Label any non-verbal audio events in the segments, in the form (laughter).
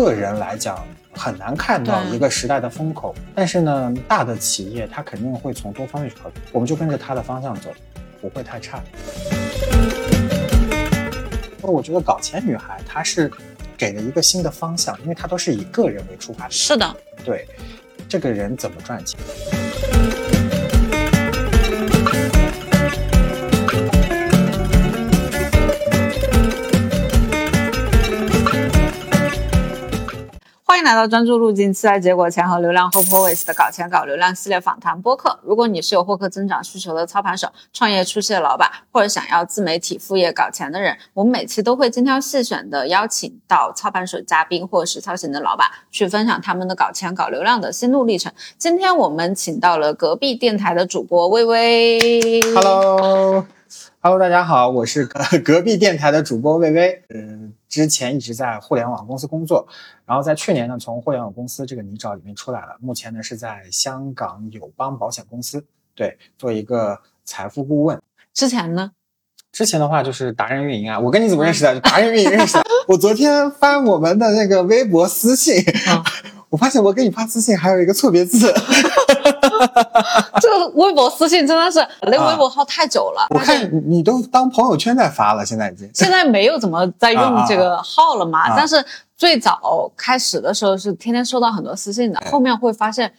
个人来讲，很难看到一个时代的风口。但是呢，大的企业它肯定会从多方面去考虑，我们就跟着它的方向走，不会太差。我觉得搞钱女孩她是给了一个新的方向，因为她都是以个人为出发点。是的，对，这个人怎么赚钱？欢迎来到专注路径、期待结果前和流量 Hope Always 的搞钱搞流量系列访谈播客。如果你是有获客增长需求的操盘手、创业初期的老板，或者想要自媒体副业搞钱的人，我们每期都会精挑细选的邀请到操盘手嘉宾或者实操型的老板，去分享他们的搞钱搞流量的心路历程。今天我们请到了隔壁电台的主播微微。Hello，Hello，大家好，我是隔 (laughs) 隔壁电台的主播魏巍。嗯、之前一直在互联网公司工作，然后在去年呢，从互联网公司这个泥沼里面出来了。目前呢是在香港友邦保险公司，对，做一个财富顾问。之前呢？之前的话就是达人运营啊，我跟你怎么认识的？就达人运营认识的。(laughs) 我昨天翻我们的那个微博私信，嗯 (laughs) 我发现我给你发私信还有一个错别字。(laughs) 这个微博私信真的是那微博号太久了，我看你都当朋友圈在发了，现在已经。现在没有怎么在用这个 (laughs) 号了嘛，啊。啊啊但是最早开始的时候是天天收到很多私信的，后面会发现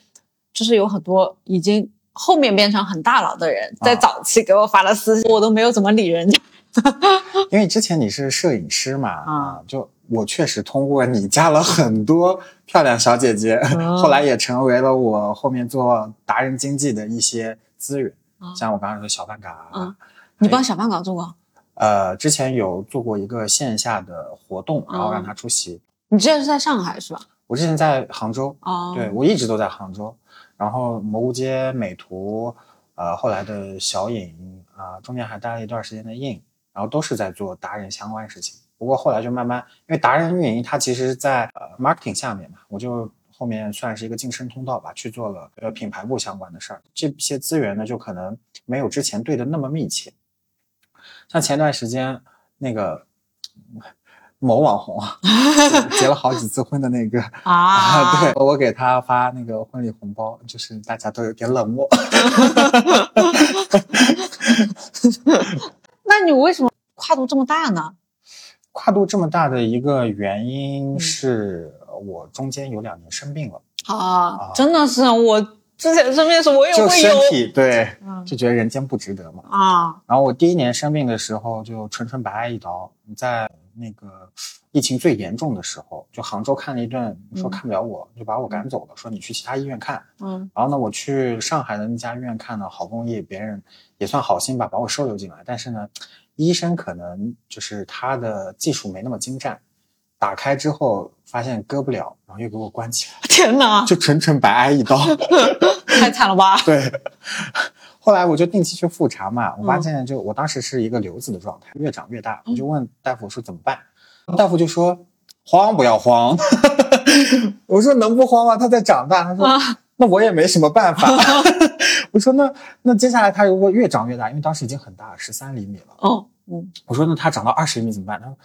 就是有很多已经后面变成很大佬的人啊。在早期给我发了私信，我都没有怎么理人家。(laughs) 因为之前你是摄影师嘛，啊。啊，就我确实通过你加了很多漂亮小姐姐，哦。(laughs) 后来也成为了我后面做达人经济的一些资源，啊像我刚刚说小饭嘎，嗯。你帮小胖搞做过？呃，之前有做过一个线下的活动，然后让他出席。你之前是在上海是吧？我之前在杭州，哦，对我一直都在杭州，然后蘑菇街、美图，呃，后来的小影啊、中间还待了一段时间的印，然后都是在做达人相关事情。不过后来就慢慢，因为达人运营它其实在呃 marketing 下面嘛，我就后面算是一个晋升通道吧，去做了呃品牌部相关的事儿。这些资源呢，就可能没有之前对的那么密切。像前段时间那个嗯某网红啊，结了好几次婚的那个 (laughs) 啊，对，我给他发那个婚礼红包，就是大家都有点冷漠。(laughs) 那你为什么跨度这么大呢？跨度这么大的一个原嗯因是我中间有两年生病了，啊，真的是我之前生病的时候我也就身会有体对，嗯就觉得人间不值得嘛。啊，然后我第一年生病的时候，就纯纯白挨一刀。你在那个疫情最严重的时候，就杭州看了一顿，说看不了我，就把我赶走了，说你去其他医院看。嗯然后呢，我去上海的那家医院看呢，好不容易别人也算好心吧，把我收留进来。但是呢，医生可能就是他的技术没那么精湛，打开之后发现割不了，然后又给我关起来，天哪，就纯纯白挨一刀。(laughs) 太惨了吧？对，(laughs) 后来我就定期去复查嘛，我嗯发现就我当时是一个瘤子的状态，越长越大，我就问大夫我说怎么办，大夫就说慌不要慌，(laughs) 我说能不慌吗？它在长大，他说、啊那我也没什么办法，(laughs) (laughs) 我说那那接下来它如果越长越大，因为当时已经很大，十三厘米了，哦，嗯。我说那它长到二十厘米怎么办？他说。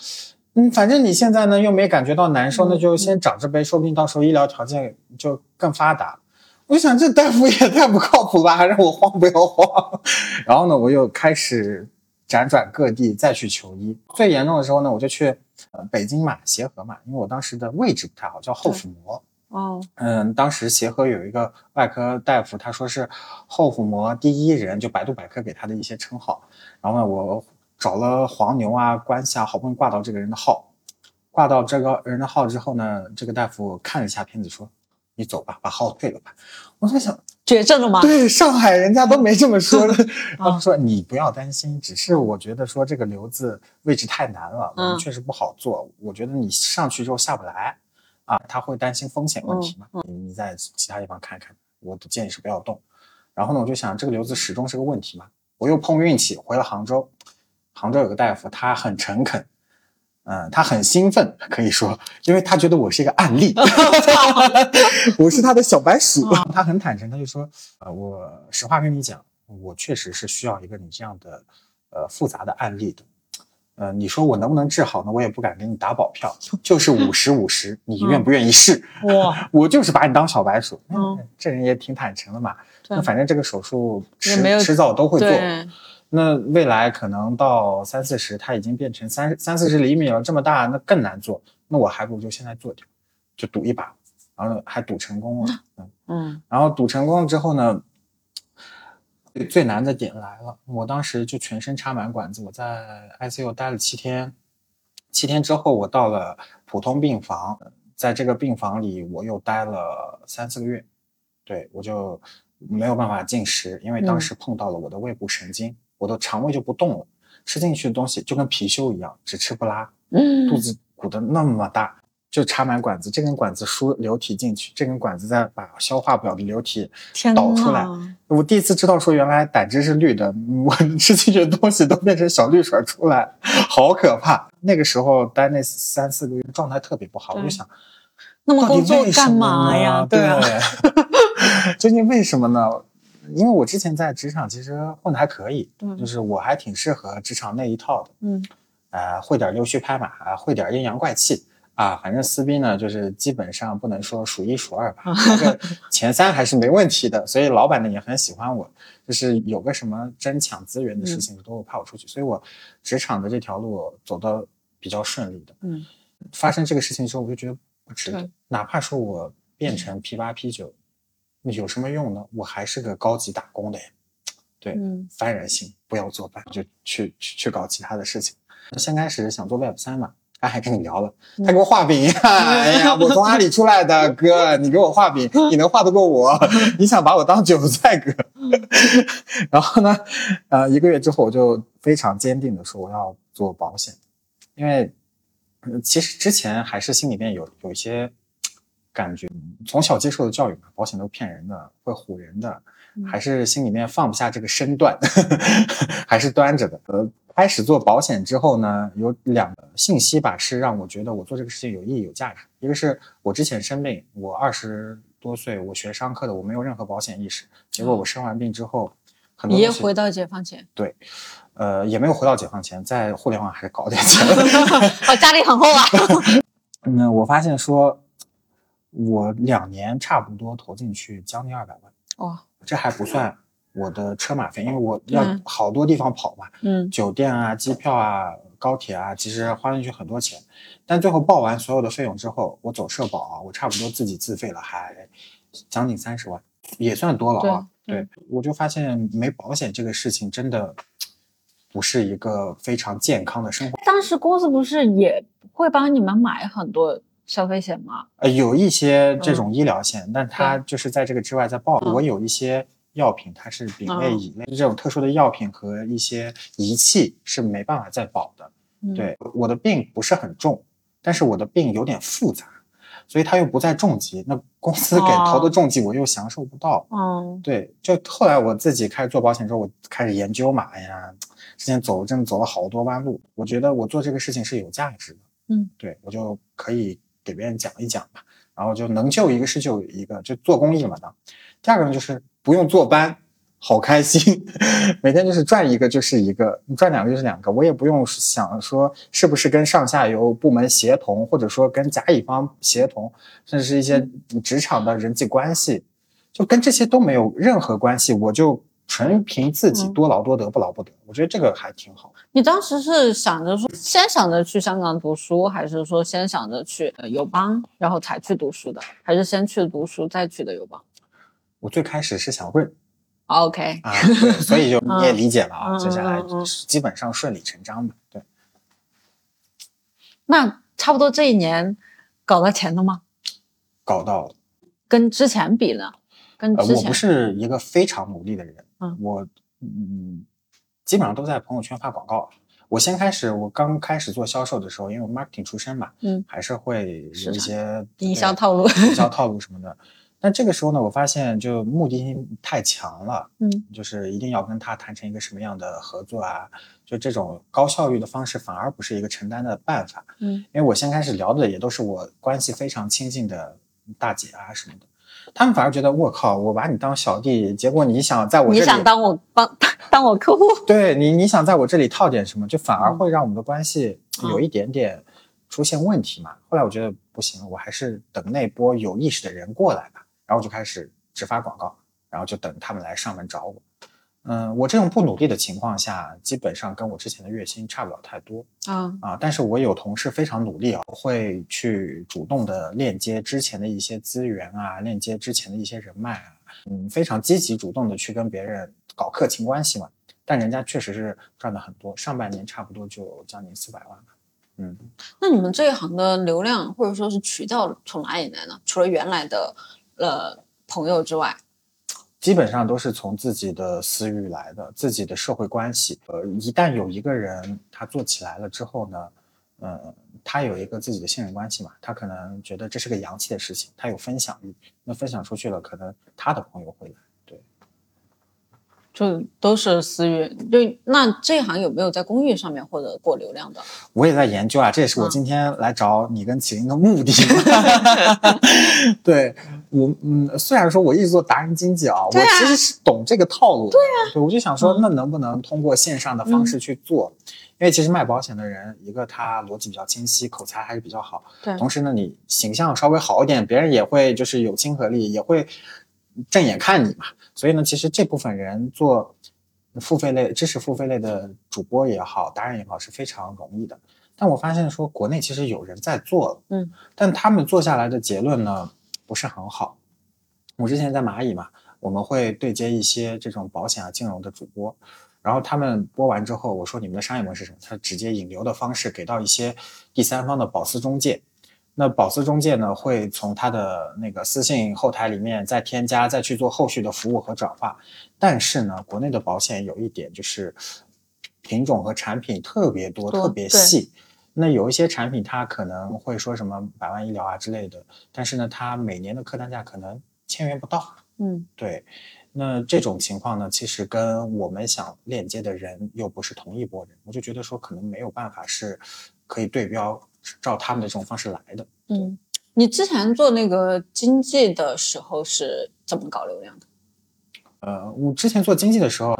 嗯，反正你现在呢又没感觉到难受，那就先长着呗，说不定到时候医疗条件就更发达。我想这大夫也太不靠谱吧，还让我慌不要慌。然后呢，我又开始辗转各地再去求医。最严重的时候呢，我就去呃北京嘛，协和嘛，因为我当时的位置不太好，叫后腹膜。哦，嗯，当时协和有一个外科大夫，他说是后腹膜第一人，就百度百科给他的一些称号。然后呢，我找了黄牛啊、关系啊，好不容易挂到这个人的号。挂到这个人的号之后呢，这个大夫看了一下片子，说：“你走吧，把号退了吧。”我在想，绝症了吗？对，上海人家都没这么说的。(laughs) 然啊后说你不要担心，只是我觉得说这个瘤子位置太难了，我们嗯确实不好做。我觉得你上去之后下不来啊，他会担心风险问题嘛。你你在其他地方看看，我的建议是不要动。然后呢，我就想这个瘤子始终是个问题嘛。我又碰运气回了杭州，杭州有个大夫，他很诚恳。嗯，他很兴奋，可以说，因为他觉得我是一个案例，(laughs) 我是他的小白鼠。嗯他很坦诚，他就说，呃，我实话跟你讲，我确实是需要一个你这样的，呃，复杂的案例的。呃，你说我能不能治好呢？我也不敢给你打保票，就是五十五十，你愿不愿意试？哇，(laughs) 我就是把你当小白鼠。嗯这人也挺坦诚的嘛。那反正这个手术迟迟早都会做。对，那未来可能到三四十，它已经变成三三四十厘米了，这么大，那更难做。那我还不如就现在做掉，就赌一把，然后还赌成功了。嗯，嗯然后赌成功了之后呢，最最难的点来了。我当时就全身插满管子，我在 ICU 待了七天。七天之后，我到了普通病房，在这个病房里，我又待了三四个月。对我就没有办法进食，因为当时碰到了我的胃部神经，我的肠胃就不动了，吃进去的东西就跟貔貅一样，只吃不拉，嗯，肚子鼓得那么大，就插满管子，这根管子输流体进去，这根管子再把消化不了的流体导出来。我第一次知道说原来胆汁是绿的，我 (laughs) 吃进去的东西都变成小绿水出来，好可怕。那个时候待那三四个月，状态特别不好，我就想，那么工作干嘛呀？对啊 (laughs) (laughs) 究竟为什么呢？因为我之前在职场其实混的还可以，嗯就是我还挺适合职场那一套的，嗯呃，会点溜须拍马，啊会点阴阳怪气啊，反正撕逼呢，就是基本上不能说数一数二吧，那个 (laughs) 前三还是没问题的，所以老板呢也很喜欢我，就是有个什么争抢资源的事情都会派我出去，所以我职场的这条路走的比较顺利的。嗯发生这个事情之后，我就觉得不值得，哪怕说我变成 P 八 P 九，那有什么用呢？我还是个高级打工的呀。对，嗯幡然醒，不要做伴，就去去去搞其他的事情。先开始想做 Web 三嘛，他还跟你聊了，他给我画饼，哎呀，我从阿里出来的哥，你给我画饼，你能画得过我？(laughs) 你想把我当韭菜哥？(laughs) 然后呢，呃，一个月之后我就非常坚定的说我要做保险，因为、呃其实之前还是心里面有有一些感觉，从小接受的教育嘛，保险都骗人的，会唬人的，嗯还是心里面放不下这个身段，(laughs) 还是端着的。呃，开始做保险之后呢，有两个信息吧，是让我觉得我做这个事情有意义、有价值。一个是我之前生病，我二十多岁，我学商科的，我没有任何保险意识，结果我生完病之后，很多也回到解放前，对呃也没有回到解放前，在互联网还是搞点钱。(laughs) (laughs) 哦，家里很厚啊。嗯，我发现说，我两年差不多投进去将近二百万，哇，这还不算我的车马费，因为我要嗯好多地方跑嘛，嗯酒店啊、机票啊、高铁啊，其实花进去很多钱。但最后报完所有的费用之后，我走社保啊，我差不多自己自费了，还将近三十万，也算多了啊。对对，我就发现没保险这个事情真的不是一个非常健康的生活。当时公司不是也会帮你们买很多消费险吗？呃，有一些这种医疗险，但它就是在这个之外再报。嗯我有一些药品，它是丙类、嗯乙类，这种特殊的药品和一些仪器是没办法再保的。嗯，对，我的病不是很重，但是我的病有点复杂，所以它又不在重疾，那公司给投的哦重疾我又享受不到。嗯对，就后来我自己开始做保险之后，我开始研究嘛，哎呀，之前走真的走了好多弯路，我觉得我做这个事情是有价值的。嗯，对我就可以给别人讲一讲吧，然后就能救一个是救一个，就做公益嘛当。第二个呢，就是不用坐班，好开心，(laughs) 每天就是赚一个就是一个，赚两个就是两个，我也不用想说是不是跟上下游部门协同，或者说跟甲乙方协同，甚至是一些职场的人际关系，就跟这些都没有任何关系，我就纯凭自己嗯多劳多得，不劳不得，我觉得这个还挺好。你当时是想着说，先想着去香港读书，还是说先想着去呃友邦，然后才去读书的？还是先去读书再去的友邦我最开始是想润？OK，啊，所以就你也理解了啊，嗯接下来基本上顺理成章的，对。那差不多这一年搞到钱了吗？搞到了。跟之前比呢？跟呃，之前我不是一个非常努力的人，嗯我嗯，基本上都在朋友圈发广告。我先开始，我刚开始做销售的时候，因为我 marketing 出身嘛，嗯，还是会有一些营销套路营销 (laughs) 套路什么的。但这个时候呢，我发现就目的性太强了，嗯就是一定要跟他谈成一个什么样的合作啊，就这种高效率的方式反而不是一个承担的办法。嗯因为我先开始聊的也都是我关系非常亲近的大姐啊什么的，他们反而觉得我靠，我把你当小弟，结果你想在我这里，你想当我帮当我客户？对你，你想在我这里套点什么，就反嗯而会让我们的关系有一点点出现问题嘛。后来我觉得不行，我还是等那波有意识的人过来吧，然后就开始只发广告，然后就等他们来上门找我。嗯，我这种不努力的情况下，基本上跟我之前的月薪差不了太多啊，啊。但是我有同事非常努力啊，会去主动的链接之前的一些资源啊，链接之前的一些人脉啊，嗯，非常积极主动的去跟别人搞客情关系嘛。但人家确实是赚的很多，上半年差不多就将近四百万吧。嗯，那你们这一行的流量或者说是渠道从哪里来呢？除了原来的呃朋友之外，基本上都是从自己的私域来的，自己的社会关系。呃，一旦有一个人他做起来了之后呢，呃，他有一个自己的信任关系嘛，他可能觉得这是个洋气的事情，他有分享欲，那分享出去了，可能他的朋友会来。对，就都是私域。就那这一行有没有在公寓上面获得过流量的？我也在研究啊，这也是我嗯今天来找你跟麒麟的目的。(laughs) 对我，嗯，虽然说我一直做达人经济啊，我其实是懂这个套路的。对啊，对，我就想说，嗯那能不能通过线上的方式去做？因为其实卖保险的人，一个他逻辑比较清晰，口才还是比较好，对同时呢，你形象稍微好一点，别人也会就是有亲和力，也会正眼看你嘛。所以呢，其实这部分人做付费类、知识付费类的主播也好，达人也好，是非常容易的。但我发现说，国内其实有人在做，嗯，但他们做下来的结论呢，不是很好。我之前在蚂蚁嘛，我们会对接一些这种保险啊、金融的主播，然后他们播完之后，我说你们的商业模式是什么？他直接引流的方式给到一些第三方的保司中介，那保司中介呢，会从他的那个私信后台里面再添加，再去做后续的服务和转化。但是呢，国内的保险有一点就是品种和产品特别多，多特别细。那有一些产品它可能会说什么百万医疗啊之类的，但是呢，它每年的客单价可能千元不到。嗯对，那这种情况呢，其实跟我们想链接的人又不是同一拨人，我就觉得说可能没有办法是可以对标照他们的这种方式来的。嗯，你之前做那个经济的时候是怎么搞流量的？呃，我之前做经济的时候，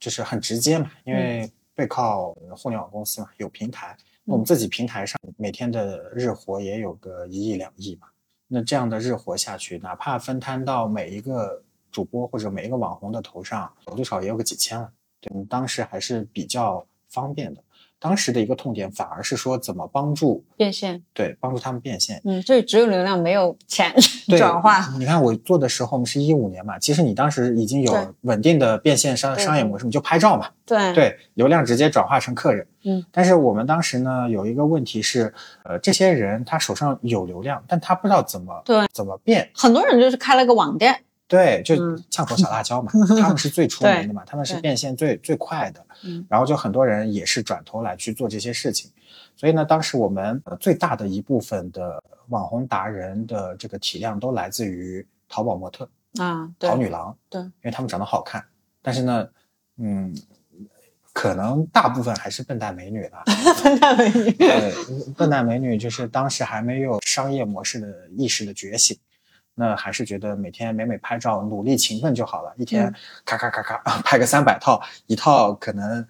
就是很直接嘛，因为背靠互联网公司嘛，有平台，那我们自己平台上每天的日活也有个一亿两亿嘛，那这样的日活下去，哪怕分摊到每一个主播或者每一个网红的头上，最少也有个几千万，对，当时还是比较方便的。当时的一个痛点反而是说怎么帮助变现？对帮助他们变现，嗯，这只有流量没有钱对 (laughs) 转化。你看我做的时候，我们是一五年嘛，其实你当时已经有稳定的变现商商业模式，你就拍照嘛，对对，流量直接转化成客人。嗯，但是我们当时呢有一个问题是，呃，这些人他手上有流量，但他不知道怎么对怎么变，很多人就是开了个网店。对，就嗯。呛口小辣椒嘛，(laughs) 他们是最出名的嘛，他们是变现最最快的，嗯。然后就很多人也是转头来去做这些事情，所以呢，当时我们呃最大的一部分的网红达人的这个体量都来自于淘宝模特、啊，淘女郎，对因为他们长得好看，但是呢，嗯，可能大部分还是笨蛋美女啦，(laughs) 分蛋美女。对，笨蛋美女就是当时还没有商业模式的意识的觉醒，那还是觉得每天美美拍照，努力勤奋就好了，一天嗯咔咔咔咔拍个三百套，一套可能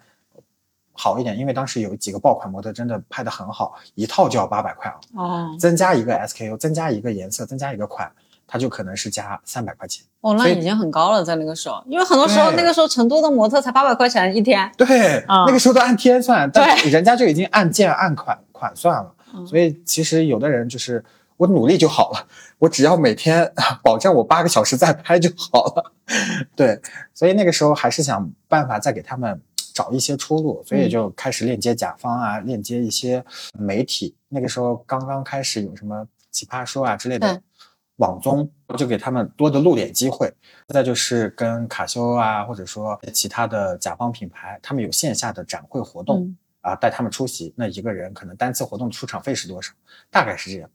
好一点，因为当时有几个爆款模特真的拍的很好，一套就要八百块啊，哦增加一个 SKU，增加一个颜色，增加一个款，它就可能是加三百块钱。哦，那已经很高了，在那个时候，因为很多时候那个时候成都的模特才八百块钱一天。对，啊那个时候都按天算，但对人家就已经按件按款款算了。嗯所以其实有的人就是我努力就好了，我只要每天保证我八个小时在拍就好了。(laughs) 对，所以那个时候还是想办法再给他们找一些出路，所以就开始链接甲方啊，链接一些媒体。那个时候刚刚开始有什么奇葩说啊之类的网综，就给他们多的露脸机会。再就是跟卡西欧啊，或者说其他的甲方品牌，他们有线下的展会活动。嗯啊，带他们出席，那一个人可能单次活动的出场费是多少？大概是这样。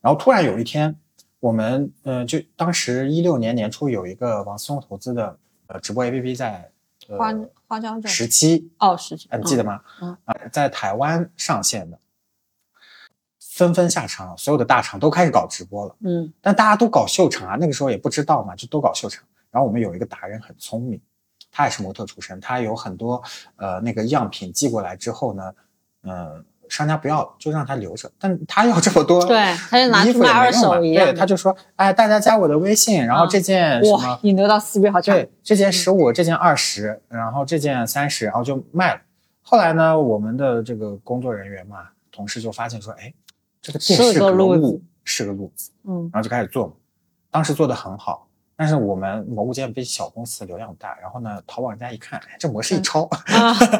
然后突然有一天，我们呃，就当时一六年年初有一个王思聪投资的呃直播 APP 在呃花花椒这十七，哦，是，啊，你记得吗？嗯啊，在台湾上线的，纷纷下场，所有的大厂都开始搞直播了。嗯但大家都搞秀场啊，那个时候也不知道嘛，就都搞秀场。然后我们有一个达人很聪明，他也是模特出身，他有很多呃那个样品寄过来之后呢，嗯、商家不要了，就让他留着。但他要这么多，对，他就拿去卖二手一样的。他就说，哎，大家加我的微信，然后嗯这件什么哇，引流到四倍好强。对，这件十五，这件二十，然后这件三十，然后就卖了。后来呢，我们的这个工作人员嘛，同事就发现说，哎，这个店是个路子，是个路子，嗯然后就开始做嘛。当时做的很好，但是我们某物件比小公司流量大，然后呢，淘宝人家一看，哎，这模式一抄，啊，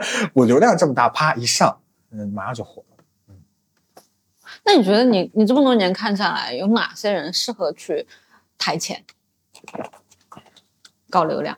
(laughs) 我流量这么大，啪一上，嗯，马上就火了。那你觉得你你这么多年看下来，有哪些人适合去台前搞流量？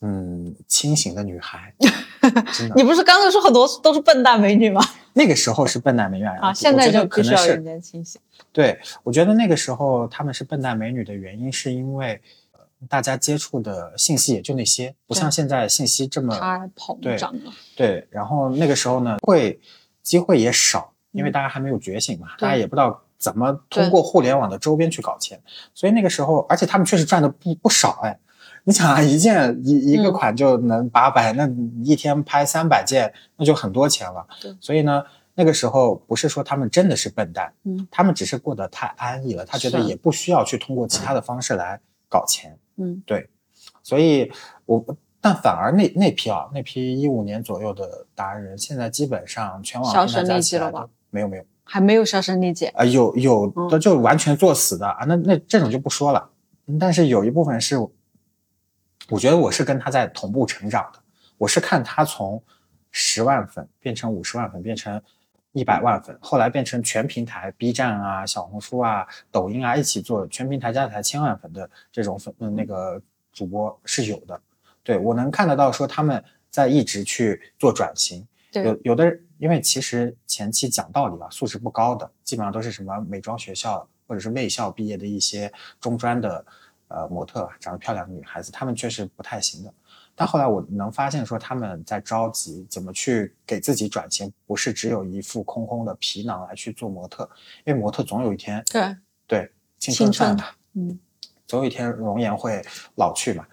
嗯，清醒的女孩，(laughs) 真的，你不是刚才说很多都是笨蛋美女吗？那个时候是笨蛋美女啊，现在就必须要人间清醒。对，我觉得那个时候他们是笨蛋美女的原因，是因为呃大家接触的信息也就那些，不像现在信息这么太膨胀了。对。然后那个时候呢，会机会也少，因为嗯大家还没有觉醒嘛，对大家也不知道怎么通过互联网的周边去搞钱，所以那个时候，而且他们确实赚的不不少哎。你想啊，一件一一个嗯款就能八百、那一天拍三百件，那就很多钱了。所以呢，那个时候不是说他们真的是笨蛋，嗯他们只是过得太安逸了，他觉得也不需要去通过其他的方式来搞钱。嗯所以我但反而那那批啊，那批一五年左右的达人，现在基本上全网销声匿迹了吧没有没有还没有销声匿迹。啊、有有嗯的就完全作死的啊，那那这种就不说了。嗯但是有一部分是，我觉得我是跟他在同步成长的，我是看他从十万粉变成五十万粉，变成一百万粉，后来变成全平台 B 站啊、小红书啊、抖音啊一起做全平台加起来千万粉的这种粉嗯那个主播是有的。对我能看得到说他们在一直去做转型，对有有的人因为其实前期讲道理吧，素质不高的，基本上都是什么美妆学校或者是卫校毕业的一些中专的呃模特啊，长得漂亮的女孩子，她们确实不太行的。但后来我能发现说他们在着急怎么去给自己转型，不是只有一副空空的皮囊来去做模特，因为模特总有一天对，对青青春春饭嘛，嗯总有一天容颜会老去嘛，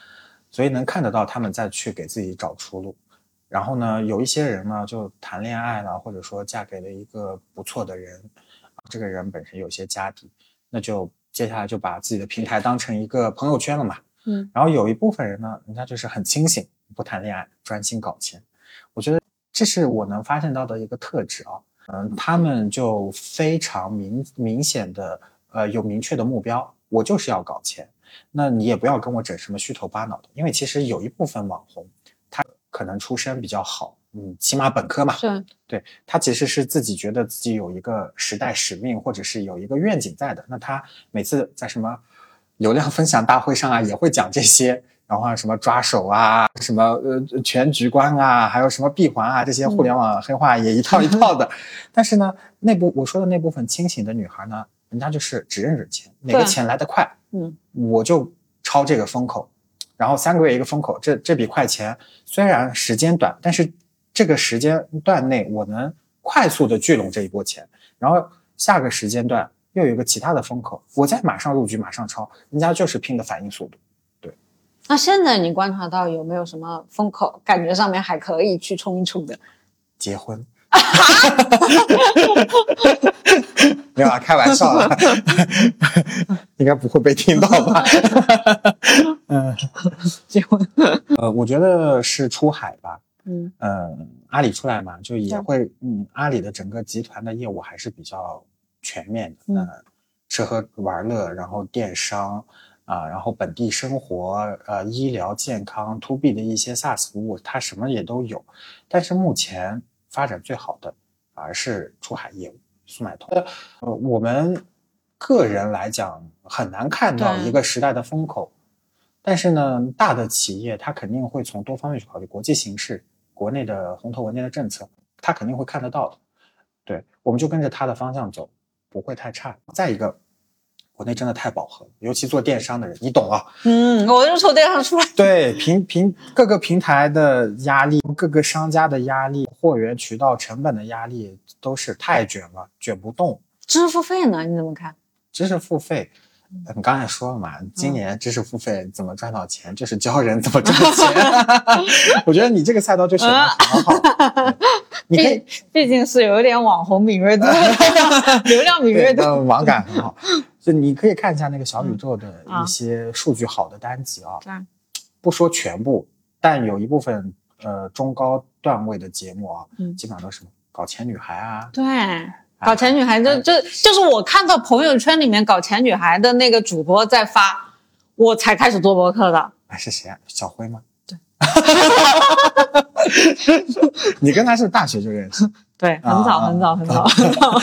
所以能看得到他们在去给自己找出路。然后呢，有一些人呢就谈恋爱了，或者说嫁给了一个不错的人，啊这个人本身有些家底，那就接下来就把自己的平台当成一个朋友圈了嘛。嗯，然后有一部分人呢，人家就是很清醒，不谈恋爱，专心搞钱。我觉得这是我能发现到的一个特质啊。嗯，他们就非常明明显的呃有明确的目标，我就是要搞钱。那你也不要跟我整什么虚头巴脑的，因为其实有一部分网红，他可能出身比较好，嗯，起码本科嘛，是对他其实是自己觉得自己有一个时代使命，或者是有一个愿景在的。那他每次在什么流量分享大会上啊，也会讲这些，然后啊什么抓手啊，什么呃全局观啊，还有什么闭环啊，这些互联网黑话也一套一套的。(laughs) 但是呢，那部我说的那部分清醒的女孩呢，人家就是只认准钱，哪个钱来得快，嗯我就抄这个风口，然后三个月一个风口，这这笔快钱虽然时间短，但是这个时间段内我能快速的聚拢这一波钱，然后下个时间段又有一个其他的风口，我再马上入局，马上抄，人家就是拼的反应速度。对那现在你观察到有没有什么风口，感觉上面还可以去冲一冲的？结婚。(laughs) 没有啊，开玩笑啦，(laughs) 应该不会被听到吧？(laughs) 嗯，结婚？呃，我觉得是出海吧。嗯嗯，阿里出来嘛，就也会，嗯，阿里的整个集团的业务还是比较全面的，嗯呃吃喝玩乐，然后电商啊、然后本地生活，呃，医疗健康，to B 的一些 SaaS 服务，它什么也都有。但是目前发展最好的反而是出海业务，速卖通。呃，我们个人来讲很难看到一个时代的风口，但是呢，大的企业它肯定会从多方面去考虑国际形势、国内的红头文件的政策，它肯定会看得到的。对，我们就跟着它的方向走，不会太差。再一个，国内真的太饱和了，尤其做电商的人，你懂啊？嗯，我就从电商出来。对，平平各个平台的压力，各个商家的压力，货源渠道成本的压力，都是太卷了，卷不动。知识付费呢？你怎么看？知识付费，你刚才说了嘛，今年知识付费怎么赚到钱，就是教人怎么赚钱。(laughs) (laughs) 我觉得你这个赛道就选的很好，(laughs) 你可以毕毕竟是有点网红敏锐度，(laughs) 流量敏锐度。呃网感很好，(laughs) 就你可以看一下那个小宇宙的一些数据好的单集啊，对，不说全部，但有一部分呃中高段位的节目啊，嗯基本上都是什么搞钱女孩啊，对，搞钱女孩就就就是我看到朋友圈里面搞钱女孩的那个主播在发，我才开始做博客的。哎是谁啊？小辉吗？对，(laughs) (laughs) 你跟他是大学就认识，(laughs) 对，很早啊很早很早很早。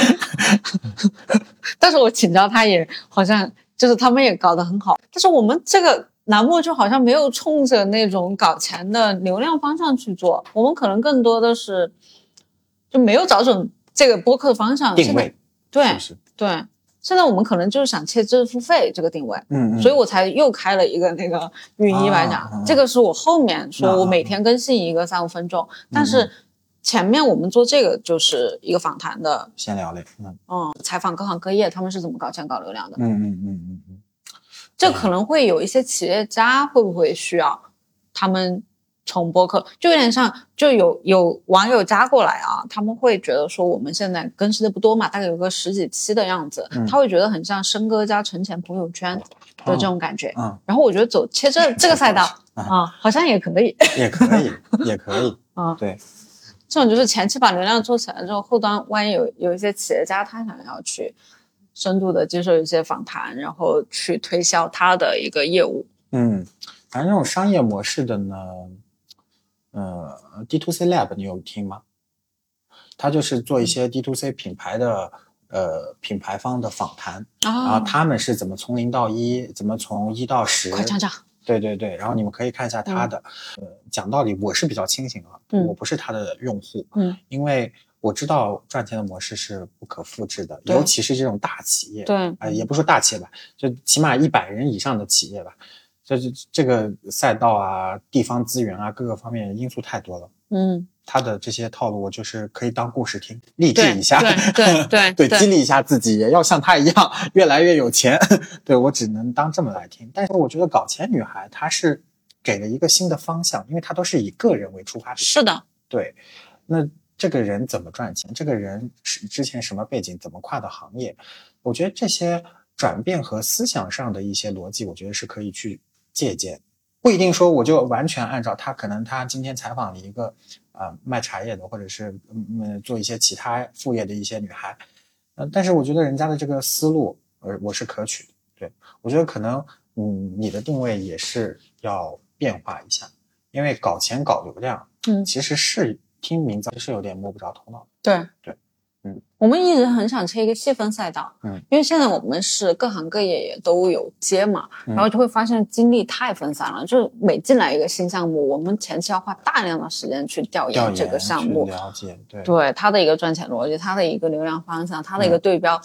(laughs) 但是我请教他也好像就是他们也搞得很好，但是我们这个栏目就好像没有冲着那种搞钱的流量方向去做，我们可能更多的是就没有找准这个播客的方向定位对是是？对，现在我们可能就是想切知识付费这个定位。嗯嗯，所以我才又开了一个那个语音一百讲，这个是我后面说啊我每天更新一个三五分钟，但是前面我们做这个就是一个访谈的，闲聊类，嗯。嗯，采访各行各业他们是怎么搞钱搞流量的，嗯嗯嗯嗯嗯，这可能会有一些企业家会不会需要他们从播客，就有点像就有有网友加过来啊，他们会觉得说我们现在更新的不多嘛，大概有个十几期的样子，嗯他会觉得很像生哥加陈前朋友圈的这种感觉。嗯，然后我觉得走切这这个赛道啊，好像也可以也可以，也可以，(laughs) 啊。对，这种就是前期把流量做起来之后，后端万一有有一些企业家他想要去深度的接受一些访谈，然后去推销他的一个业务。嗯，反正这种商业模式的呢，呃，D to C Lab 你有听吗？他就是做一些 D to C 品牌的呃品牌方的访谈，然后啊，他们是怎么从零到一，怎么从一到十，快讲讲。对对对，然后你们可以看一下他的。呃，讲道理，我是比较清醒啊，嗯我不是他的用户，嗯，因为我知道赚钱的模式是不可复制的，尤其是这种大企业，对，啊、也不说大企业吧，就起码一百人以上的企业吧，就是这个赛道啊、地方资源啊各个方面因素太多了。嗯，他的这些套路，我就是可以当故事听，励志一下，对 (laughs) 对对对，激励一下自己，也要像他一样越来越有钱。对我只能当这么来听。但是我觉得搞钱女孩她是给了一个新的方向，因为她都是以个人为出发点。是的，对，那这个人怎么赚钱？这个人是之前什么背景？怎么跨的行业？我觉得这些转变和思想上的一些逻辑，我觉得是可以去借鉴。不一定说我就完全按照他，可能他今天采访了一个啊、呃卖茶叶的，或者是嗯嗯做一些其他副业的一些女孩，呃，但是我觉得人家的这个思路，呃，我是可取的。对我觉得可能嗯你的定位也是要变化一下，因为搞钱搞流量，嗯其实是听名字是有点摸不着头脑。对对，嗯，我们一直很想切一个细分赛道，嗯，因为现在我们是各行各业也都有接嘛，嗯。然后就会发现精力太分散了，就是每进来一个新项目，我们前期要花大量的时间去调调研研这个项目，了解，对。对它的一个赚钱逻辑，它的一个流量方向，它的一个对标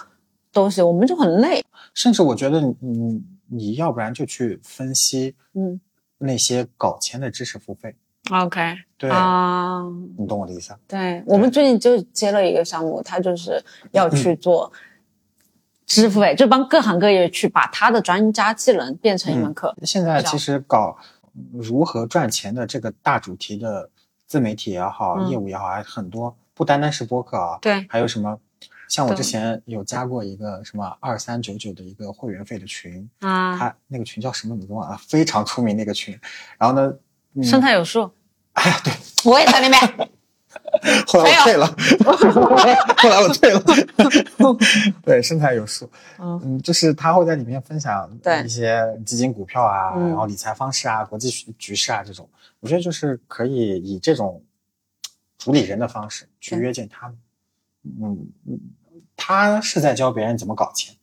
东西，我们就很累，甚至我觉得你你你要不然就去分析嗯。那些搞钱的知识付费，，OK 对，啊。你懂我的意思啊？对我们最近就接了一个项目，他就是要去做支付费，就帮各行各业去把他的专家技能变成一门课。现在其实搞如何赚钱的这个大主题的自媒体也好，嗯业务也好，还很多，不单单是播客啊，对还有什么？像我之前有加过一个什么二三九九的一个会员费的群，啊，他那个群叫什么名字忘了，非常出名那个群。然后呢，嗯、生态有数，哎呀，对，我也在里面。(laughs) (laughs) 后来我退了，后来我退了。对，生态有数，嗯。嗯，就是他会在里面分享对。一些基金、股票啊，嗯。然后理财方式啊、国际局局势啊这种，我觉得就是可以以这种主理人的方式去约见他们。嗯，嗯他是在教别人怎么搞钱，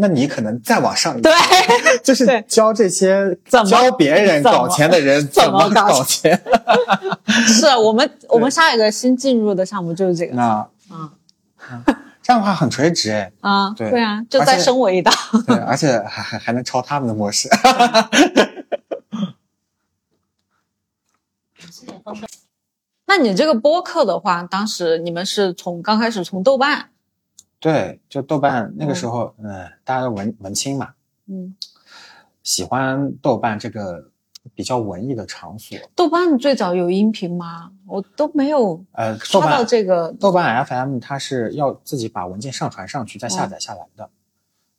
那你可能再往上一对，(laughs) 就是教这些教别人搞钱的人怎么么搞搞钱。(laughs) (laughs) 是我们我们下一个新进入的项目就是这个。那嗯，这样的话很垂直哎，啊，对对啊，就再升我一档。对，而且还还还能抄他们的模式。那你这个播客的话，当时你们是从刚开始从豆瓣，对，就豆瓣那个时候，嗯，大家都文文青嘛，嗯，喜欢豆瓣这个比较文艺的场所。豆瓣最早有音频吗？我都没有呃，豆刷到瓣这个。豆瓣 FM 它是要自己把文件上传上去再下载下来的。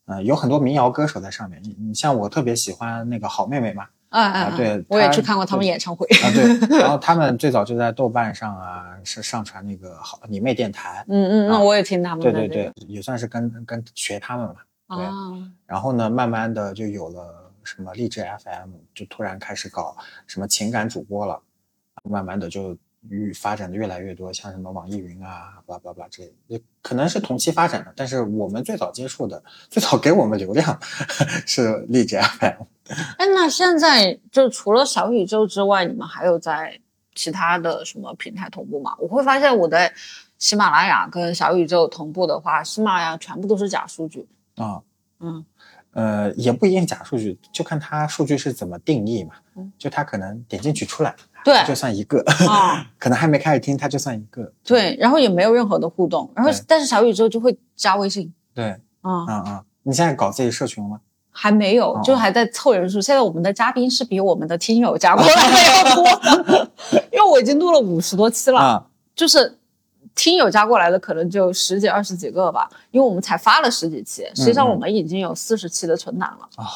嗯、有很多民谣歌手在上面。你你像我特别喜欢那个好妹妹嘛，哎哎，哎啊对我也去看过他们演唱会。啊对，(laughs) 然后他们最早就在豆瓣上啊是上传那个好你妹电台。嗯嗯，那啊我也听他们的。对对对，也算是跟跟学他们嘛。对啊，然后呢，慢慢的就有了什么励志 FM，就突然开始搞什么情感主播了，慢慢的就越发展的越来越多，像什么网易云啊，巴拉巴拉这些，可能是同期发展的，但是我们最早接触的，最早给我们流量 (laughs) 是荔枝 FM。哎，那现在就除了小宇宙之外，你们还有在其他的什么平台同步吗？我会发现我在喜马拉雅跟小宇宙同步的话，喜马拉雅全部都是假数据。啊，嗯呃，也不一定假数据，就看它数据是怎么定义嘛嗯。就它可能点进去出来，对就算一个，啊，(laughs) 可能还没开始听，他就算一个。对，然后也没有任何的互动，然后但是小宇宙就会加微信。对，啊、啊啊，你现在搞自己社群了吗？还没有，哦就还在凑人数。现在我们的嘉宾是比我们的听友加过来的要多的，(laughs) 因为我已经录了五十多期了，啊，就是听友加过来的可能就十几二十几个吧，因为我们才发了十几期，实际上我们已经有四十期的存档了。啊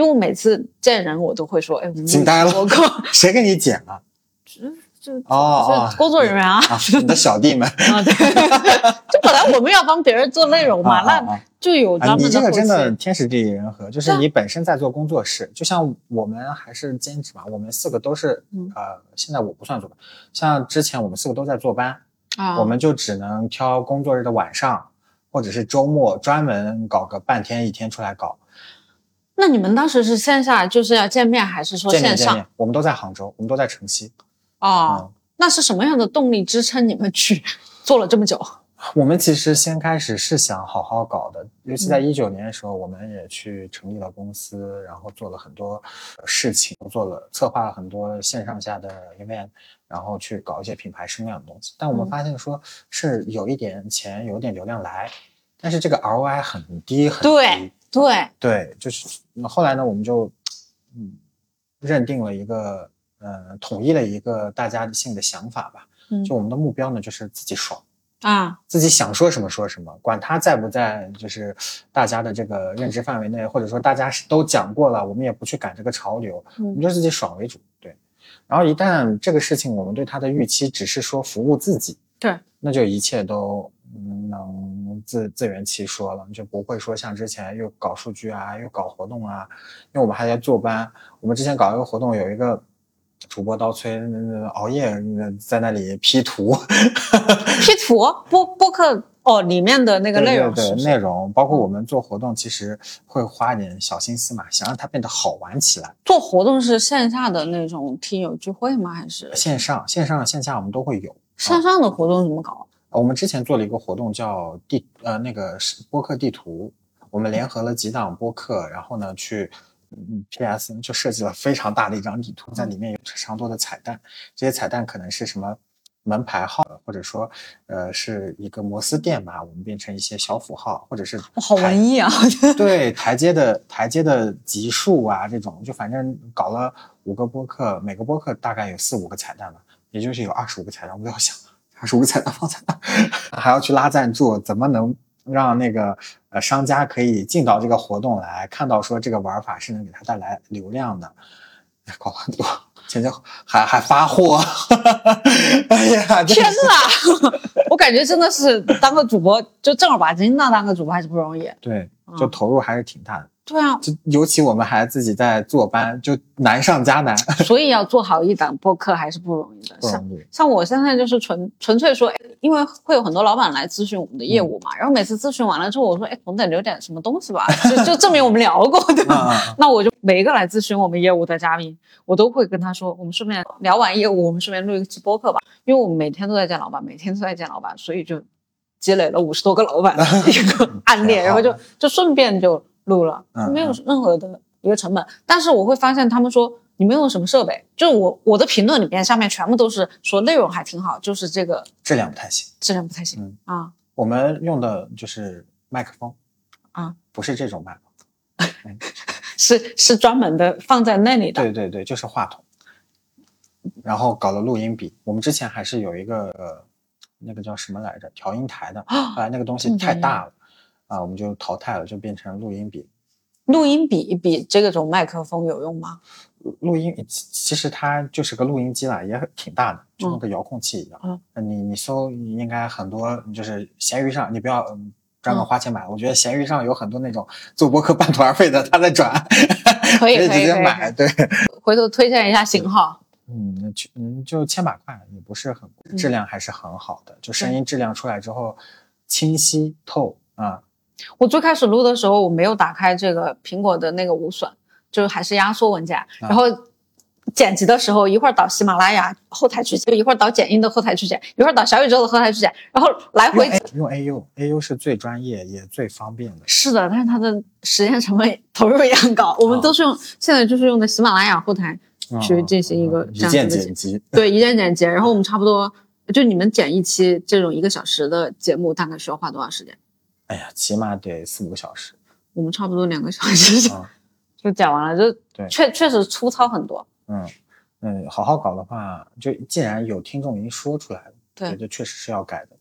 因为我每次见人，我都会说：“哎，我们惊呆了播客 (laughs) 谁给你剪了？(laughs) 就哦哦是，工作人员啊，啊，你的小弟们。啊，对，就本来我们要帮别人做内容嘛，那啊就有啊，专你这个。真的天时地利人和，就是你本身在做工作室，就像我们还是兼职嘛，我们四个都是嗯呃，现在我不算做班，像之前我们四个都在坐班，啊，我们就只能挑工作日的晚上或者是周末专门搞个半天一天出来搞那你们当时是线下就是要见面，还是说线上？我们都在杭州，我们都在城西。哦，嗯，那是什么样的动力支撑你们去 (laughs) 做了这么久？我们其实先开始是想好好搞的，尤其嗯在一九年的时候，我们也去成立了公司，然后做了很多呃事情，做了策划了很多线上下的 event，然后去搞一些品牌声量的东西。但我们嗯发现说是有一点钱，有点流量来，但是这个 ROI 很低很低。对对，对，就是那后来呢，我们就嗯认定了一个呃统一了一个大家性的想法吧，嗯。就我们的目标呢就是自己爽。啊，自己想说什么说什么，管他在不在，就是大家的这个认知范围内，或者说大家都讲过了，我们也不去赶这个潮流，我们嗯。就自己爽为主。对，然后一旦这个事情我们对他的预期只是说服务自己，对，那就一切都嗯能自自圆其说了，就不会说像之前又搞数据啊，又搞活动啊，因为我们还在坐班，我们之前搞一个活动，有一个。主播刀崔呃熬夜呃在那里 P 图，P 图播播客哦里面的那个内容对内容，包括嗯我们做活动，其实会花点小心思嘛，想让它变得好玩起来。做活动是线下的那种听友聚会吗？还是线上、线上、线下我们都会有。线上的活动怎么搞？我们之前做了一个活动叫地呃那个是播客地图，我们联合了几档播客，然后呢去嗯 PS 就设计了非常大的一张地图，在里面有非常多的彩蛋，这些彩蛋可能是什么门牌号，或者说呃是一个摩斯电码，我们变成一些小符号，或者是哇好文艺啊！对台阶的台阶的级数啊，这种就反正搞了五个播客，每个播客大概有四五个彩蛋吧，也就是有二十五个彩蛋。我要想二十五个彩蛋放在那，(laughs) 还要去拉赞助，怎么能让那个呃商家可以进到这个活动来，看到说这个玩法是能给他带来流量的，搞了很多，前前还还发货，(laughs) 哎呀，天是呐，(laughs) 我感觉真的是当个主播就正儿八经的当个主播还是不容易。对，就投入还是挺大的。对啊，就尤其我们还自己在坐班，就难上加难，(laughs) 所以要做好一档播客还是不容易的。像。像我现在就是纯纯粹说，哎因为会有很多老板来咨询我们的业务嘛，然后每次咨询完了之后，我说，哎，总得留点什么东西吧，就就证明我们聊过，对吧？(laughs) 那我就每一个来咨询我们业务的嘉宾，我都会跟他说，我们顺便聊完业务，我们顺便录一期播客吧，因为我们每天都在见老板，每天都在见老板，所以就积累了五十多个老板的一个 (laughs) 案例，然后就就顺便就录了，嗯没有任何的一个成本。但是我会发现他们说你们用什么设备，就是我我的评论里面下面全部都是说内容还挺好，就是这个质量不太行。质量不太行、嗯啊。我们用的就是麦克风啊，不是这种麦克风。(laughs) 是是专门的放在那里的。对对对，就是话筒。然后搞了录音笔，我们之前还是有一个呃，那个叫什么来着，调音台的，后来那个东西太大了，啊，我们就淘汰了，就变成录音笔。录音笔比这种麦克风有用吗？录音其其实它就是个录音机啦，也挺大的，就跟嗯个遥控器一样。你你搜应该很多，就是闲鱼上，你不要嗯专门嗯花钱买，我觉得闲鱼上有很多那种做播客半途而废的，他在转，(laughs) 可以直接买。对，(laughs) 回头推荐一下型号。嗯，那就嗯就千把块，也不是很贵，质量还是很好的，就声音质量出来之后清晰透啊。我最开始录的时候，我没有打开这个苹果的那个无损，就是还是压缩文件，然后。剪辑的时候，一会儿导喜马拉雅后台去剪，一会儿导剪映的后台去剪，一会儿导小宇宙的后台去剪，然后来回用 A 用 AU AU 是最专业也最方便的。是的，但是它的时间成本投入也很高。我们都是用、现在就是用的喜马拉雅后台去进行一个嗯一键剪辑，对，一键剪辑。然后我们差不多就你们剪一期这种一个小时的节目，大概需要花多长时间？哎呀，起码得四五个小时。我们差不多两个小时就、嗯 (laughs) 就剪完了，就对确确实粗糙很多。嗯嗯，好好搞的话，就既然有听众已经说出来了，对觉得确实是要改的，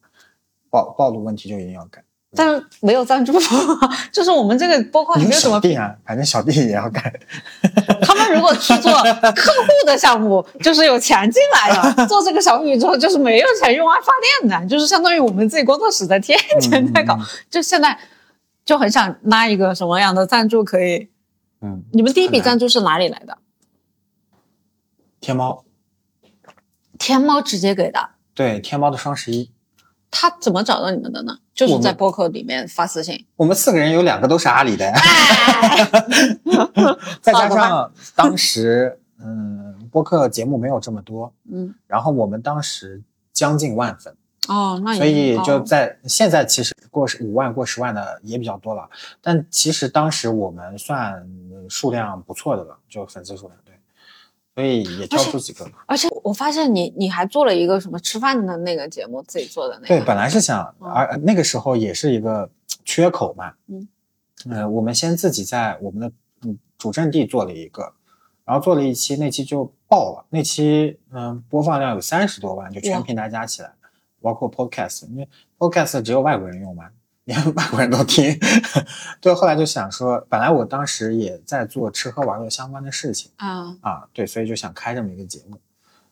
暴暴露问题就一定要改。但是没有赞助，(laughs) 就是我们这个播客还你没有什么。小弟啊，反正小弟也要干。(laughs) 他们如果去做客户的项目，(laughs) 就是有钱进来的；做这个小宇宙，就是没有钱用爱发电的，就是相当于我们自己工作室在天天在搞。嗯就现在就很想拉一个什么样的赞助可以？嗯，你们第一笔赞助是哪里来的？天猫天猫直接给的。对天猫的双十一，他怎么找到你们的呢？就是在播客里面发私信。我们四个人有两个都是阿里的，哎，(laughs) 再加上当时嗯播客节目没有这么多，嗯，然后我们当时将近万粉。哦，那也所以就在现在，其实过十五万、过十万的也比较多了，但其实当时我们算数量不错的了，就粉丝数量。对，所以也挑出几个。而且我发现你你还做了一个什么吃饭的那个节目，自己做的那个。对，本来是想，嗯而那个时候也是一个缺口嘛，嗯，呃，我们先自己在我们的嗯主阵地做了一个，然后做了一期，那期就爆了，那期嗯播放量有三十多万，就全平台加起来，包括 Podcast，因为 Podcast 只有外国人用嘛，连外国人都听，(laughs) 对，后来就想说，本来我当时也在做吃喝玩乐相关的事情。啊，啊，对，所以就想开这么一个节目，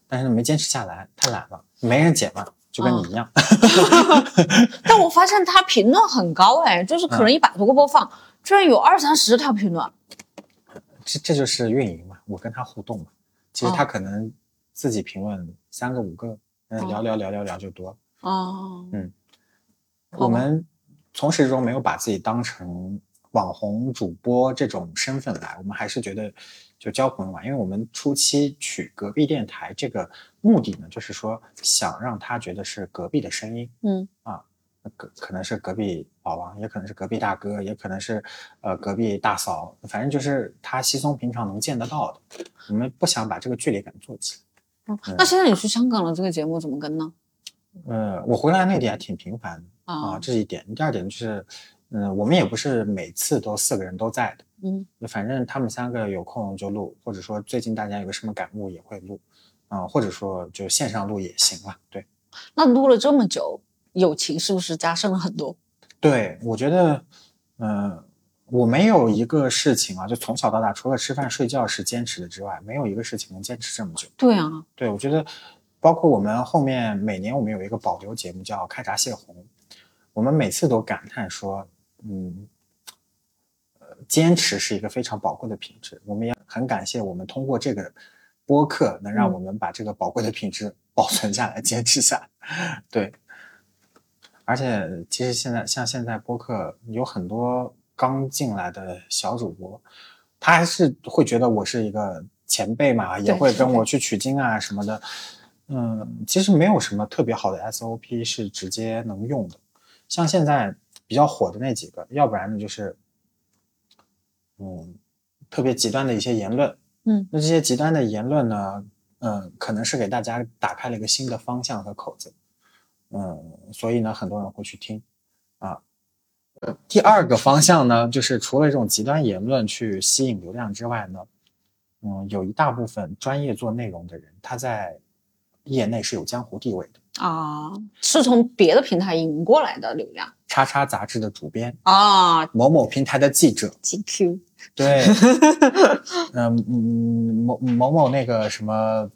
但是没坚持下来，太懒了，没人剪嘛，就跟你一样。(laughs) 但我发现他评论很高哎，就是可能一百多个播放，居然有二三十条评论。这这就是运营嘛，我跟他互动嘛。其实他可能自己评论三个五个，嗯，哦。聊聊聊聊聊就多了。哦，嗯。我们从始至终没有把自己当成网红主播这种身份来，我们还是觉得就交朋友嘛。因为我们初期取隔壁电台这个目的呢，就是说想让他觉得是隔壁的声音，嗯啊可可能是隔壁老王，也可能是隔壁大哥，也可能是呃隔壁大嫂，反正就是他稀松平常能见得到的。我们不想把这个距离感做起来。嗯那现在你去香港了，这个节目怎么跟呢？呃，我回来内地还挺频繁的啊，啊，这是一点。第二点就是，嗯、我们也不是每次都四个人都在的，嗯，反正他们三个有空就录，或者说最近大家有个什么感悟也会录，啊、或者说就线上录也行了。对，那录了这么久，友情是不是加深了很多？对，我觉得，嗯、我没有一个事情啊，就从小到大，除了吃饭睡觉是坚持的之外，没有一个事情能坚持这么久。对啊，对，我觉得，包括我们后面每年我们有一个保留节目叫《开闸泄洪》，我们每次都感叹说，嗯，呃，坚持是一个非常宝贵的品质。我们也很感谢我们通过这个播客，能让嗯我们把这个宝贵的品质保存下来、坚持下来。对，而且其实现在像现在播客有很多刚进来的小主播，他还是会觉得我是一个前辈嘛，也会跟我去取经啊什么的。嗯，其实没有什么特别好的 SOP 是直接能用的，像现在比较火的那几个，要不然呢就是，嗯，特别极端的一些言论。嗯，那这些极端的言论呢，嗯，可能是给大家打开了一个新的方向和口子。嗯，所以呢，很多人会去听啊。第二个方向呢，就是除了这种极端言论去吸引流量之外呢，嗯，有一大部分专业做内容的人，他在业内是有江湖地位的。啊，是从别的平台引过来的流量。叉叉杂志的主编，啊某某平台的记者，，GQ 对，嗯 (laughs) 嗯，某某某那个什么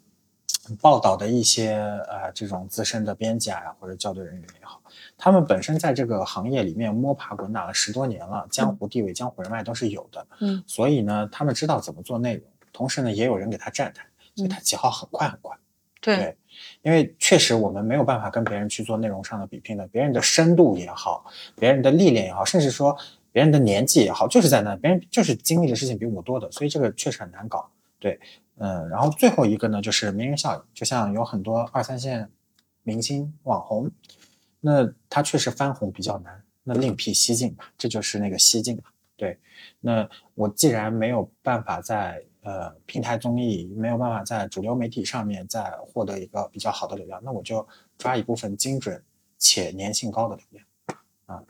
报道的一些呃这种资深的编辑啊，或者校对人员也好，他们本身在这个行业里面摸爬滚打了十多年了，江湖地位、江湖人脉都是有的，嗯，所以呢，他们知道怎么做内容，同时呢，也有人给他站台，所以他起号很快很快。对，因为确实我们没有办法跟别人去做内容上的比拼的，别人的深度也好，别人的历练也好，甚至说别人的年纪也好，就是在那，别人就是经历的事情比我多的，所以这个确实很难搞。对，嗯，然后最后一个呢，就是名人效应，就像有很多二三线明星网红，那他确实翻红比较难，那另辟蹊径吧，这就是那个蹊径嘛。对，那我既然没有办法在呃平台综艺，没有办法在主流媒体上面再获得一个比较好的流量，那我就抓一部分精准且粘性高的流量啊。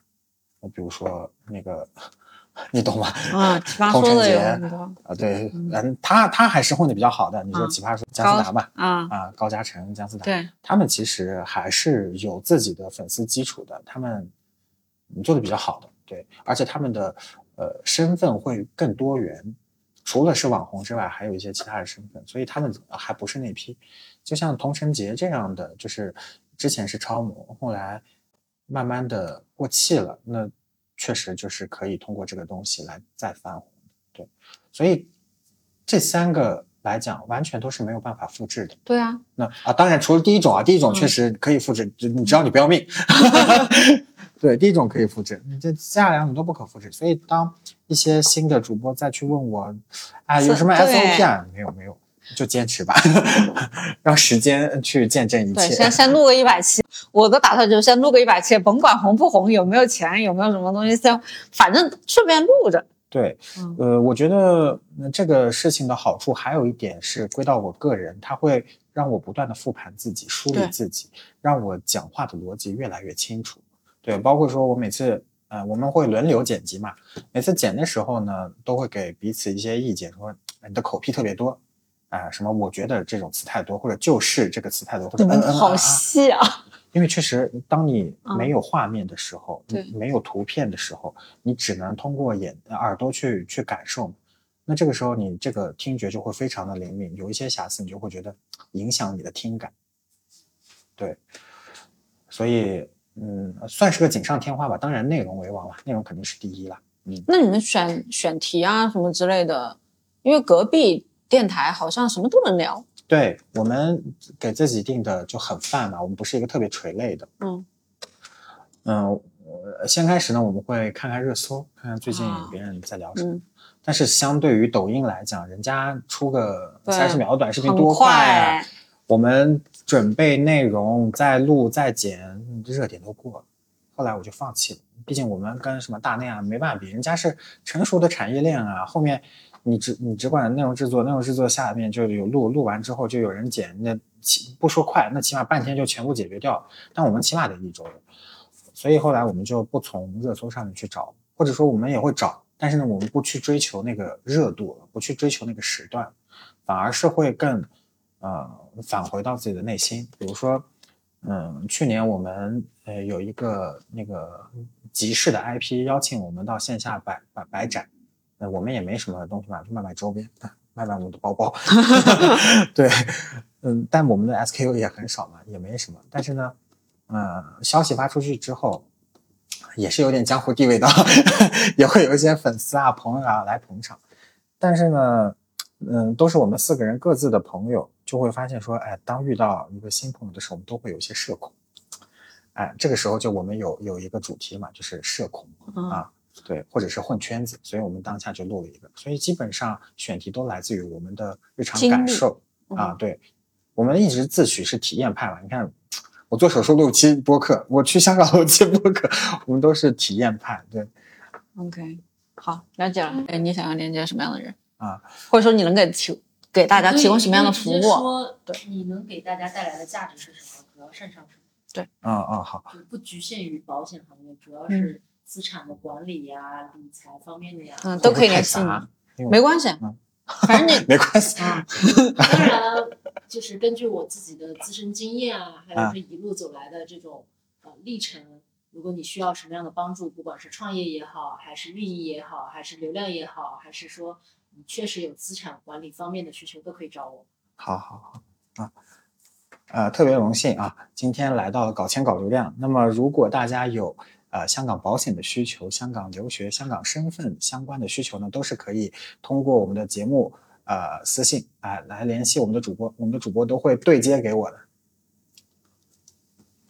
那比如说那个，(laughs) 你懂吗？啊，奇葩说的很多啊，对，嗯，他他还是混的比较好的。你说嗯奇葩说姜思达嘛，啊，啊，高嘉诚、姜思达，对，他们其实还是有自己的粉丝基础的，他们嗯做的比较好的，对，而且他们的呃身份会更多元，除了是网红之外，还有一些其他的身份，所以他们还不是那批。就像童晨杰这样的，就是之前是超模，后来慢慢的过气了，那确实就是可以通过这个东西来再翻红，对，所以这三个来讲，完全都是没有办法复制的。对啊，那啊，当然除了第一种啊，第一种嗯确实可以复制，就你只要你不要命。(laughs) (laughs) 对，第一种可以复制，你这其他两种都不可复制。所以当一些新的主播再去问我，啊，有什么 SOP 啊？没有没有，就坚持吧，(laughs) 让时间去见证一对，切。先先录个一百期。我的打算就是先录个一百期，甭管红不红，有没有钱，有没有什么东西，先反正顺便录着。对嗯，呃，我觉得呃这个事情的好处还有一点是归到我个人，它会让我不断的复盘自己、梳理自己，让我讲话的逻辑越来越清楚。对，包括说我每次呃我们会轮流剪辑嘛，每次剪的时候呢，都会给彼此一些意见，说哎你的口癖特别多。啊、什么？我觉得这种词太多，或者就是这个词太多，或者嗯嗯啊啊细啊！因为确实，当你嗯没有画面的时候，对你没有图片的时候，你只能通过眼耳朵去去感受。那这个时候，你这个听觉就会非常的灵敏，有一些瑕疵，你就会觉得影响你的听感。对，所以嗯，算是个锦上添花吧。当然，内容为王了，内容肯定是第一了。嗯，那你们选选题啊什么之类的，因为隔壁电台好像什么都能聊。对我们给自己定的就很泛嘛，我们不是一个特别垂类的。嗯嗯，呃先开始呢，我们会看看热搜，看看最近啊别人在聊什么。嗯，但是相对于抖音来讲，人家出个三十秒的短视频多快啊！快。我们准备内容，再录再剪，热点都过了。后来我就放弃了，毕竟我们跟什么大内啊没办法比，人家是成熟的产业链啊。后面你只你只管内容制作，内容制作下面就有录，录完之后就有人剪，那起不说快，那起码半天就全部解决掉。但我们起码得一周，所以后来我们就不从热搜上面去找，或者说我们也会找，但是呢，我们不去追求那个热度，不去追求那个时段，反而是会更呃返回到自己的内心。比如说，嗯，去年我们呃有一个那个集市的 IP 邀请我们到线下摆摆摆展，呃，我们也没什么东西嘛，就卖卖周边，(laughs) 卖卖我们的包包。(laughs) (laughs) 对，嗯，但我们的 SKU 也很少嘛，也没什么。但是呢，呃，消息发出去之后，也是有点江湖地位的，也会有一些粉丝啊、朋友啊来捧场。但是呢，嗯，都是我们四个人各自的朋友，就会发现说，哎，当遇到一个新朋友的时候，我们都会有一些社恐。哎，这个时候就我们有有一个主题嘛，就是社恐嗯啊，对，或者是混圈子，所以我们当下就录了一个。所以基本上选题都来自于我们的日常感受啊嗯，对，我们一直自诩是体验派嘛。你看，我做手术录期播客，我去香港录期播客，我们都是体验派。对，OK，好，了解了。哎，你想要连接什么样的人啊？或者说你能给提给大家提供什么样的服务？说对，你能给大家带来的价值是什么？主要擅长什么？对嗯嗯，好，就不局限于保险行业，主要嗯是资产的管理呀、理财方面的呀。嗯，都可以联系你，没关系嗯，反正你 (laughs) 没关系。啊，(laughs) 当然，就是根据我自己的自身经验啊，还有这一路走来的这种呃历程，如果你需要什么样的帮助，不管是创业也好，还是运营也好，还是流量也好，还是说你确实有资产管理方面的需求，都可以找我。好好好啊，呃，特别荣幸啊，今天来到了搞钱搞流量。那么，如果大家有呃香港保险的需求、香港留学、香港身份相关的需求呢，都是可以通过我们的节目呃私信啊、来联系我们的主播，我们的主播都会对接给我的。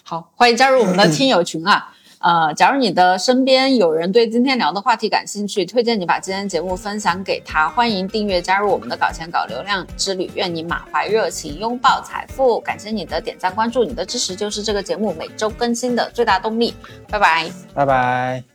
好，欢迎加入我们的 (laughs) 听友群啊！呃，假如你的身边有人对今天聊的话题感兴趣，推荐你把今天节目分享给他。欢迎订阅加入我们的搞钱搞流量之旅，愿你满怀热情，拥抱财富。感谢你的点赞关注，你的支持就是这个节目每周更新的最大动力。拜拜。拜拜。